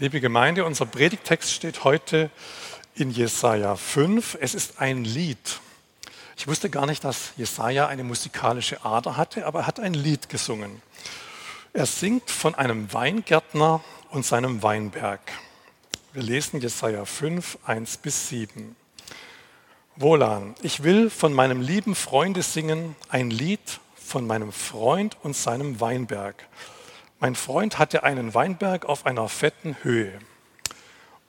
Liebe Gemeinde, unser Predigtext steht heute in Jesaja 5. Es ist ein Lied. Ich wusste gar nicht, dass Jesaja eine musikalische Ader hatte, aber er hat ein Lied gesungen. Er singt von einem Weingärtner und seinem Weinberg. Wir lesen Jesaja 5, 1 bis 7. Wohlan, ich will von meinem lieben Freunde singen, ein Lied von meinem Freund und seinem Weinberg. Mein Freund hatte einen Weinberg auf einer fetten Höhe.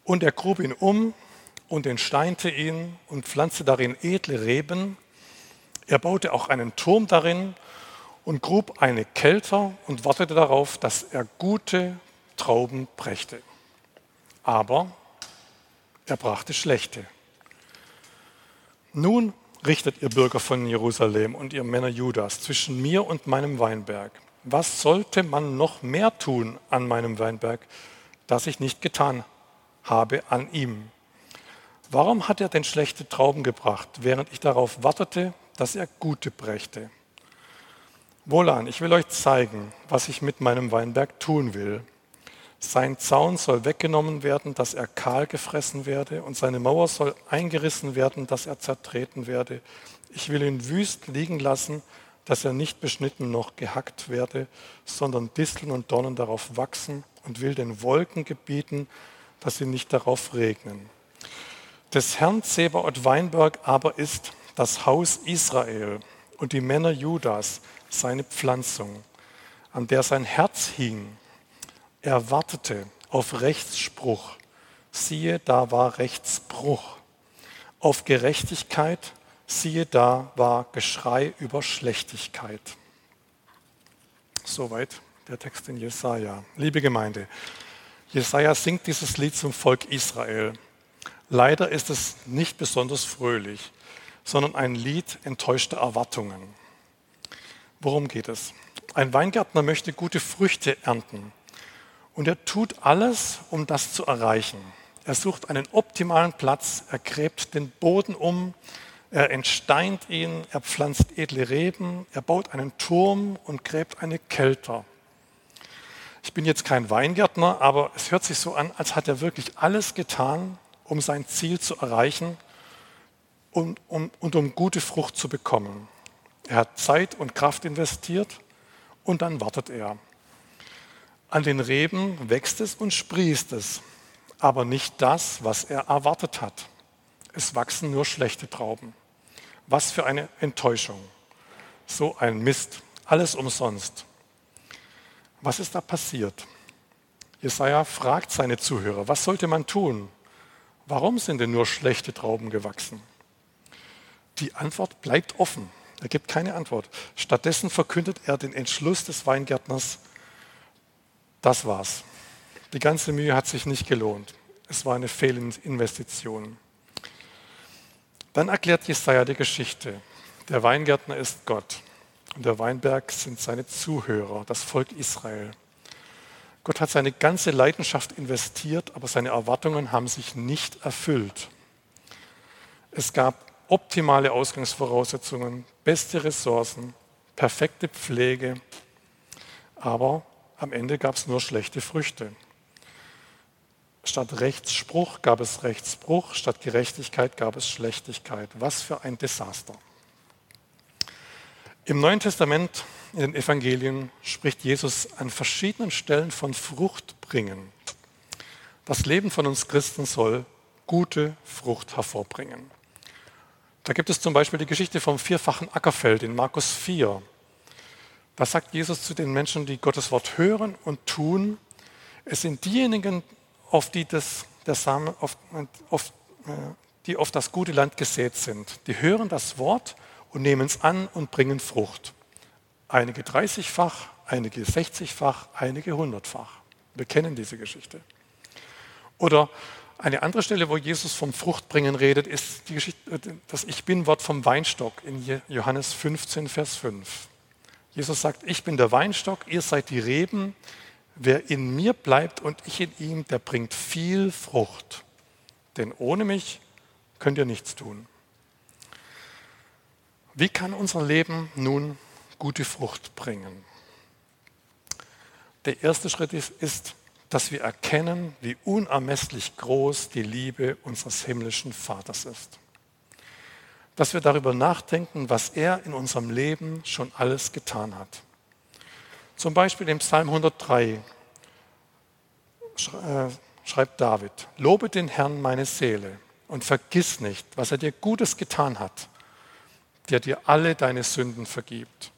Und er grub ihn um und entsteinte ihn und pflanzte darin edle Reben. Er baute auch einen Turm darin und grub eine Kelter und wartete darauf, dass er gute Trauben brächte. Aber er brachte schlechte. Nun richtet ihr Bürger von Jerusalem und ihr Männer Judas zwischen mir und meinem Weinberg was sollte man noch mehr tun an meinem Weinberg, das ich nicht getan habe an ihm? Warum hat er denn schlechte Trauben gebracht, während ich darauf wartete, dass er gute brächte? Wohlan, ich will euch zeigen, was ich mit meinem Weinberg tun will. Sein Zaun soll weggenommen werden, dass er kahl gefressen werde, und seine Mauer soll eingerissen werden, dass er zertreten werde. Ich will ihn wüst liegen lassen, dass er nicht beschnitten noch gehackt werde, sondern Disteln und Dornen darauf wachsen und will den Wolken gebieten, dass sie nicht darauf regnen. Des Herrn Zebaoth Weinberg aber ist das Haus Israel und die Männer Judas seine Pflanzung, an der sein Herz hing. Er wartete auf Rechtsspruch. Siehe, da war Rechtsbruch. Auf Gerechtigkeit siehe da war Geschrei über Schlechtigkeit. Soweit der Text in Jesaja. Liebe Gemeinde, Jesaja singt dieses Lied zum Volk Israel. Leider ist es nicht besonders fröhlich, sondern ein Lied enttäuschter Erwartungen. Worum geht es? Ein Weingärtner möchte gute Früchte ernten und er tut alles, um das zu erreichen. Er sucht einen optimalen Platz, er gräbt den Boden um, er entsteint ihn, er pflanzt edle Reben, er baut einen Turm und gräbt eine Kelter. Ich bin jetzt kein Weingärtner, aber es hört sich so an, als hat er wirklich alles getan, um sein Ziel zu erreichen und um, und um gute Frucht zu bekommen. Er hat Zeit und Kraft investiert und dann wartet er. An den Reben wächst es und sprießt es, aber nicht das, was er erwartet hat. Es wachsen nur schlechte Trauben. Was für eine Enttäuschung. So ein Mist. Alles umsonst. Was ist da passiert? Jesaja fragt seine Zuhörer, was sollte man tun? Warum sind denn nur schlechte Trauben gewachsen? Die Antwort bleibt offen. Er gibt keine Antwort. Stattdessen verkündet er den Entschluss des Weingärtners, das war's. Die ganze Mühe hat sich nicht gelohnt. Es war eine Fehlinvestition. Dann erklärt Jesaja die Geschichte. Der Weingärtner ist Gott und der Weinberg sind seine Zuhörer, das Volk Israel. Gott hat seine ganze Leidenschaft investiert, aber seine Erwartungen haben sich nicht erfüllt. Es gab optimale Ausgangsvoraussetzungen, beste Ressourcen, perfekte Pflege, aber am Ende gab es nur schlechte Früchte. Statt Rechtsspruch gab es Rechtsbruch, statt Gerechtigkeit gab es Schlechtigkeit. Was für ein Desaster. Im Neuen Testament, in den Evangelien, spricht Jesus an verschiedenen Stellen von Frucht bringen. Das Leben von uns Christen soll gute Frucht hervorbringen. Da gibt es zum Beispiel die Geschichte vom vierfachen Ackerfeld in Markus 4. Da sagt Jesus zu den Menschen, die Gottes Wort hören und tun, es sind diejenigen, auf die, das, der Samen, auf, auf, äh, die auf das gute Land gesät sind. Die hören das Wort und nehmen es an und bringen Frucht. Einige 30-fach, einige 60-fach, einige 100-fach. Wir kennen diese Geschichte. Oder eine andere Stelle, wo Jesus vom Fruchtbringen redet, ist die Geschichte, äh, das Ich Bin-Wort vom Weinstock in Johannes 15, Vers 5. Jesus sagt, ich bin der Weinstock, ihr seid die Reben, Wer in mir bleibt und ich in ihm, der bringt viel Frucht. Denn ohne mich könnt ihr nichts tun. Wie kann unser Leben nun gute Frucht bringen? Der erste Schritt ist, ist dass wir erkennen, wie unermesslich groß die Liebe unseres himmlischen Vaters ist. Dass wir darüber nachdenken, was er in unserem Leben schon alles getan hat. Zum Beispiel im Psalm 103 äh, schreibt David, Lobe den Herrn meine Seele und vergiss nicht, was er dir Gutes getan hat, der dir alle deine Sünden vergibt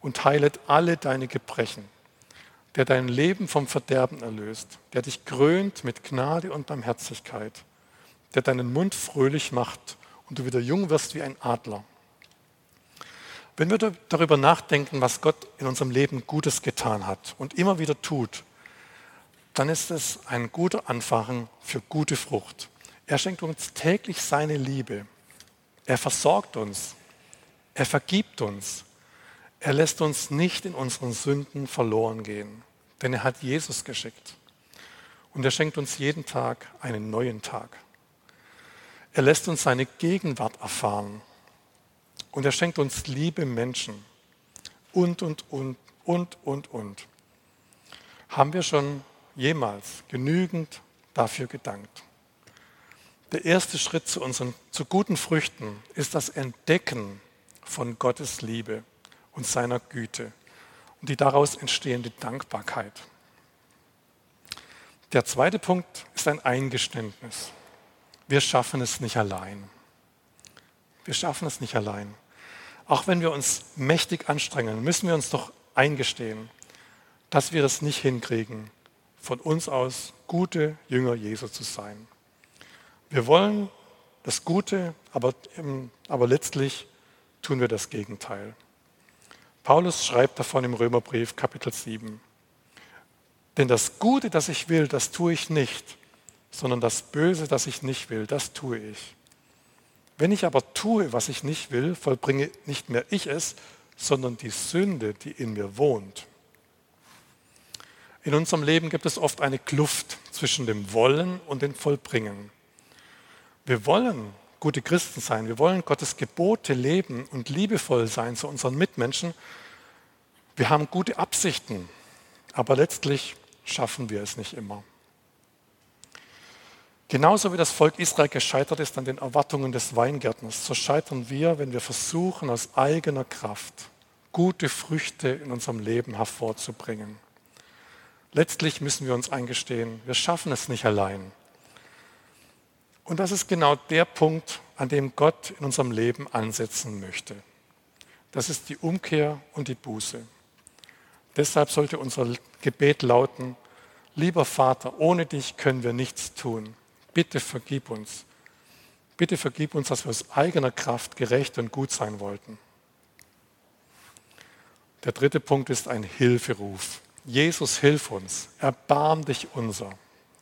und heilet alle deine Gebrechen, der dein Leben vom Verderben erlöst, der dich krönt mit Gnade und Barmherzigkeit, der deinen Mund fröhlich macht und du wieder jung wirst wie ein Adler. Wenn wir darüber nachdenken, was Gott in unserem Leben Gutes getan hat und immer wieder tut, dann ist es ein guter Anfang für gute Frucht. Er schenkt uns täglich seine Liebe. Er versorgt uns. Er vergibt uns. Er lässt uns nicht in unseren Sünden verloren gehen, denn er hat Jesus geschickt. Und er schenkt uns jeden Tag einen neuen Tag. Er lässt uns seine Gegenwart erfahren. Und er schenkt uns liebe Menschen. Und, und, und, und, und, und. Haben wir schon jemals genügend dafür gedankt. Der erste Schritt zu unseren zu guten Früchten ist das Entdecken von Gottes Liebe und seiner Güte und die daraus entstehende Dankbarkeit. Der zweite Punkt ist ein Eingeständnis. Wir schaffen es nicht allein. Wir schaffen es nicht allein. Auch wenn wir uns mächtig anstrengen, müssen wir uns doch eingestehen, dass wir es nicht hinkriegen, von uns aus gute Jünger Jesu zu sein. Wir wollen das Gute, aber, aber letztlich tun wir das Gegenteil. Paulus schreibt davon im Römerbrief Kapitel 7. Denn das Gute, das ich will, das tue ich nicht, sondern das Böse, das ich nicht will, das tue ich. Wenn ich aber tue, was ich nicht will, vollbringe nicht mehr ich es, sondern die Sünde, die in mir wohnt. In unserem Leben gibt es oft eine Kluft zwischen dem Wollen und dem Vollbringen. Wir wollen gute Christen sein, wir wollen Gottes Gebote leben und liebevoll sein zu unseren Mitmenschen. Wir haben gute Absichten, aber letztlich schaffen wir es nicht immer. Genauso wie das Volk Israel gescheitert ist an den Erwartungen des Weingärtners, so scheitern wir, wenn wir versuchen, aus eigener Kraft gute Früchte in unserem Leben hervorzubringen. Letztlich müssen wir uns eingestehen, wir schaffen es nicht allein. Und das ist genau der Punkt, an dem Gott in unserem Leben ansetzen möchte. Das ist die Umkehr und die Buße. Deshalb sollte unser Gebet lauten, lieber Vater, ohne dich können wir nichts tun. Bitte vergib uns. Bitte vergib uns, dass wir aus eigener Kraft gerecht und gut sein wollten. Der dritte Punkt ist ein Hilferuf. Jesus, hilf uns, erbarm dich unser.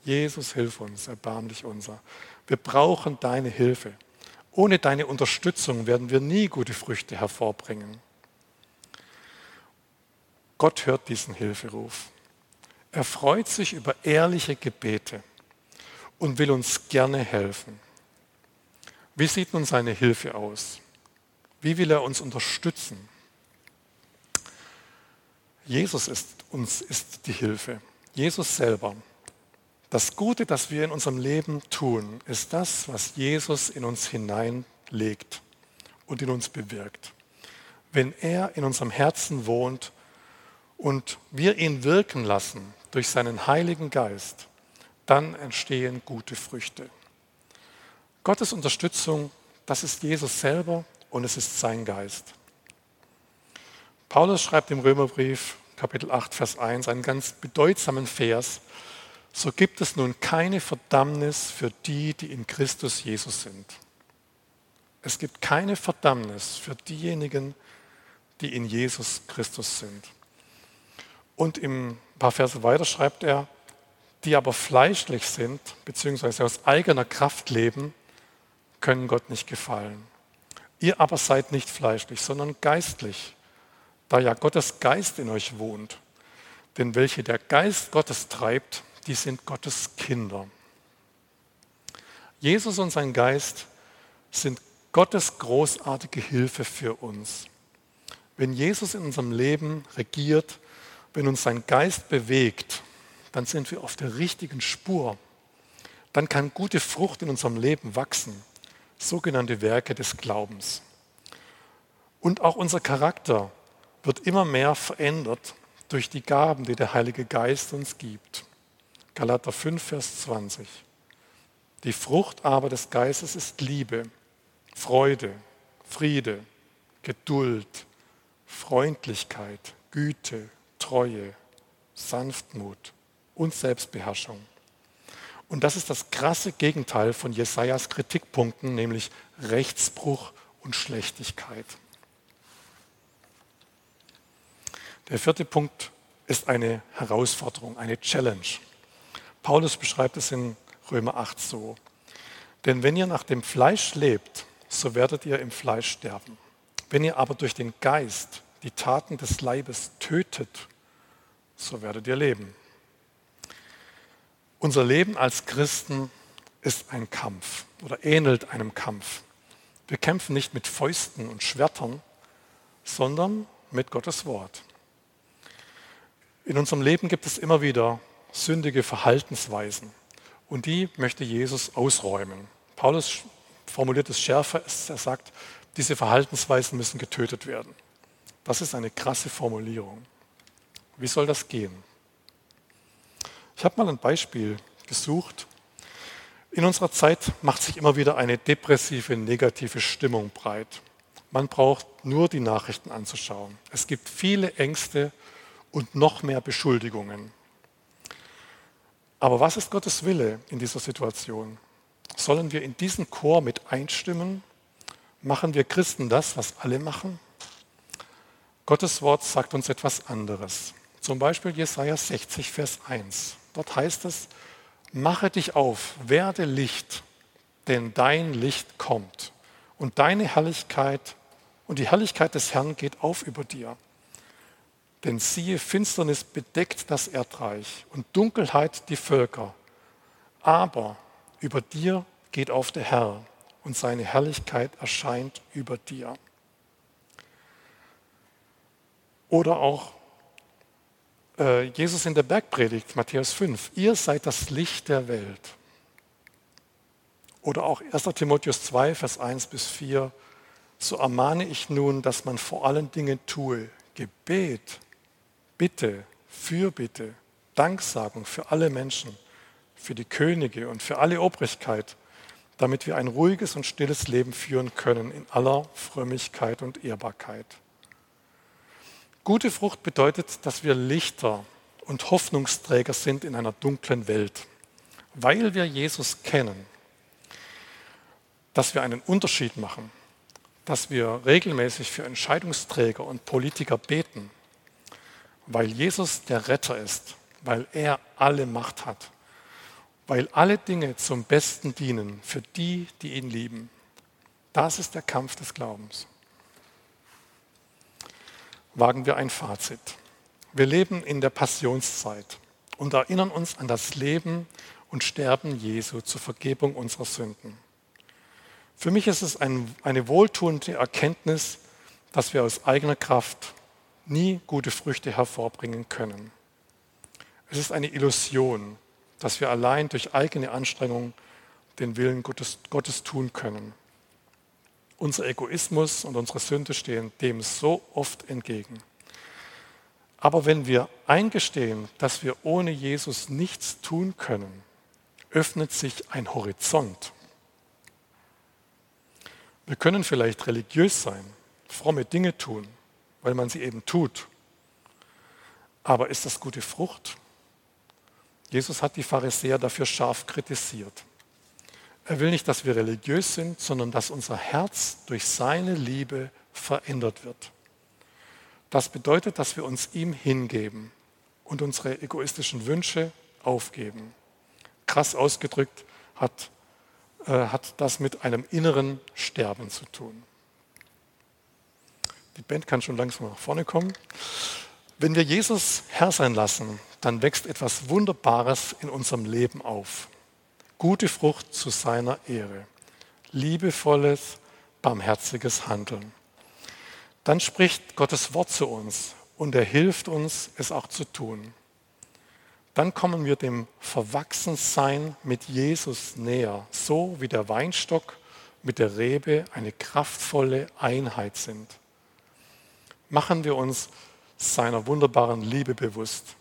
Jesus, hilf uns, erbarm dich unser. Wir brauchen deine Hilfe. Ohne deine Unterstützung werden wir nie gute Früchte hervorbringen. Gott hört diesen Hilferuf. Er freut sich über ehrliche Gebete und will uns gerne helfen. Wie sieht nun seine Hilfe aus? Wie will er uns unterstützen? Jesus ist uns ist die Hilfe. Jesus selber. Das Gute, das wir in unserem Leben tun, ist das, was Jesus in uns hineinlegt und in uns bewirkt. Wenn er in unserem Herzen wohnt und wir ihn wirken lassen durch seinen Heiligen Geist, dann entstehen gute Früchte. Gottes Unterstützung, das ist Jesus selber und es ist sein Geist. Paulus schreibt im Römerbrief Kapitel 8, Vers 1 einen ganz bedeutsamen Vers. So gibt es nun keine Verdammnis für die, die in Christus Jesus sind. Es gibt keine Verdammnis für diejenigen, die in Jesus Christus sind. Und im paar Verse weiter schreibt er, die aber fleischlich sind, beziehungsweise aus eigener Kraft leben, können Gott nicht gefallen. Ihr aber seid nicht fleischlich, sondern geistlich, da ja Gottes Geist in euch wohnt. Denn welche der Geist Gottes treibt, die sind Gottes Kinder. Jesus und sein Geist sind Gottes großartige Hilfe für uns. Wenn Jesus in unserem Leben regiert, wenn uns sein Geist bewegt, dann sind wir auf der richtigen Spur. Dann kann gute Frucht in unserem Leben wachsen, sogenannte Werke des Glaubens. Und auch unser Charakter wird immer mehr verändert durch die Gaben, die der Heilige Geist uns gibt. Galater 5, Vers 20. Die Frucht aber des Geistes ist Liebe, Freude, Friede, Geduld, Freundlichkeit, Güte, Treue, Sanftmut und Selbstbeherrschung. Und das ist das krasse Gegenteil von Jesajas Kritikpunkten, nämlich Rechtsbruch und Schlechtigkeit. Der vierte Punkt ist eine Herausforderung, eine Challenge. Paulus beschreibt es in Römer 8 so. Denn wenn ihr nach dem Fleisch lebt, so werdet ihr im Fleisch sterben. Wenn ihr aber durch den Geist die Taten des Leibes tötet, so werdet ihr leben. Unser Leben als Christen ist ein Kampf oder ähnelt einem Kampf. Wir kämpfen nicht mit Fäusten und Schwertern, sondern mit Gottes Wort. In unserem Leben gibt es immer wieder sündige Verhaltensweisen und die möchte Jesus ausräumen. Paulus formuliert es schärfer, er sagt, diese Verhaltensweisen müssen getötet werden. Das ist eine krasse Formulierung. Wie soll das gehen? Ich habe mal ein Beispiel gesucht. In unserer Zeit macht sich immer wieder eine depressive, negative Stimmung breit. Man braucht nur die Nachrichten anzuschauen. Es gibt viele Ängste und noch mehr Beschuldigungen. Aber was ist Gottes Wille in dieser Situation? Sollen wir in diesen Chor mit einstimmen? Machen wir Christen das, was alle machen? Gottes Wort sagt uns etwas anderes. Zum Beispiel Jesaja 60, Vers 1. Dort heißt es: Mache dich auf, werde Licht, denn dein Licht kommt und deine Herrlichkeit und die Herrlichkeit des Herrn geht auf über dir. Denn siehe, Finsternis bedeckt das Erdreich und Dunkelheit die Völker. Aber über dir geht auf der Herr und seine Herrlichkeit erscheint über dir. Oder auch Jesus in der Bergpredigt, Matthäus 5, ihr seid das Licht der Welt. Oder auch 1 Timotheus 2, Vers 1 bis 4, so ermahne ich nun, dass man vor allen Dingen tue Gebet, Bitte, Fürbitte, Danksagung für alle Menschen, für die Könige und für alle Obrigkeit, damit wir ein ruhiges und stilles Leben führen können in aller Frömmigkeit und Ehrbarkeit. Gute Frucht bedeutet, dass wir Lichter und Hoffnungsträger sind in einer dunklen Welt, weil wir Jesus kennen, dass wir einen Unterschied machen, dass wir regelmäßig für Entscheidungsträger und Politiker beten weil Jesus der Retter ist, weil er alle Macht hat, weil alle Dinge zum Besten dienen für die, die ihn lieben. Das ist der Kampf des Glaubens. Wagen wir ein Fazit. Wir leben in der Passionszeit und erinnern uns an das Leben und Sterben Jesu zur Vergebung unserer Sünden. Für mich ist es ein, eine wohltuende Erkenntnis, dass wir aus eigener Kraft nie gute Früchte hervorbringen können. Es ist eine Illusion, dass wir allein durch eigene Anstrengung den Willen Gottes, Gottes tun können. Unser Egoismus und unsere Sünde stehen dem so oft entgegen. Aber wenn wir eingestehen, dass wir ohne Jesus nichts tun können, öffnet sich ein Horizont. Wir können vielleicht religiös sein, fromme Dinge tun, weil man sie eben tut. Aber ist das gute Frucht? Jesus hat die Pharisäer dafür scharf kritisiert. Er will nicht, dass wir religiös sind, sondern dass unser Herz durch seine Liebe verändert wird. Das bedeutet, dass wir uns ihm hingeben und unsere egoistischen Wünsche aufgeben. Krass ausgedrückt hat, äh, hat das mit einem inneren Sterben zu tun. Die Band kann schon langsam nach vorne kommen. Wenn wir Jesus Herr sein lassen, dann wächst etwas Wunderbares in unserem Leben auf. Gute Frucht zu seiner Ehre. Liebevolles, barmherziges Handeln. Dann spricht Gottes Wort zu uns und er hilft uns, es auch zu tun. dann kommen wir dem Verwachsensein mit Jesus näher, so wie der Weinstock mit der Rebe eine kraftvolle Einheit sind. Machen wir uns seiner wunderbaren Liebe bewusst.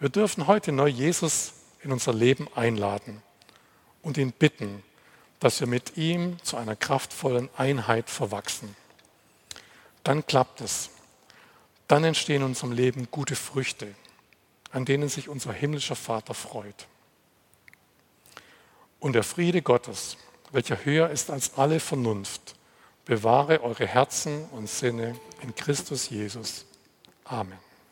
Wir dürfen heute neu Jesus in unser Leben einladen und ihn bitten, dass wir mit ihm zu einer kraftvollen Einheit verwachsen. Dann klappt es. Dann entstehen in unserem Leben gute Früchte an denen sich unser himmlischer Vater freut. Und der Friede Gottes, welcher höher ist als alle Vernunft, bewahre eure Herzen und Sinne in Christus Jesus. Amen.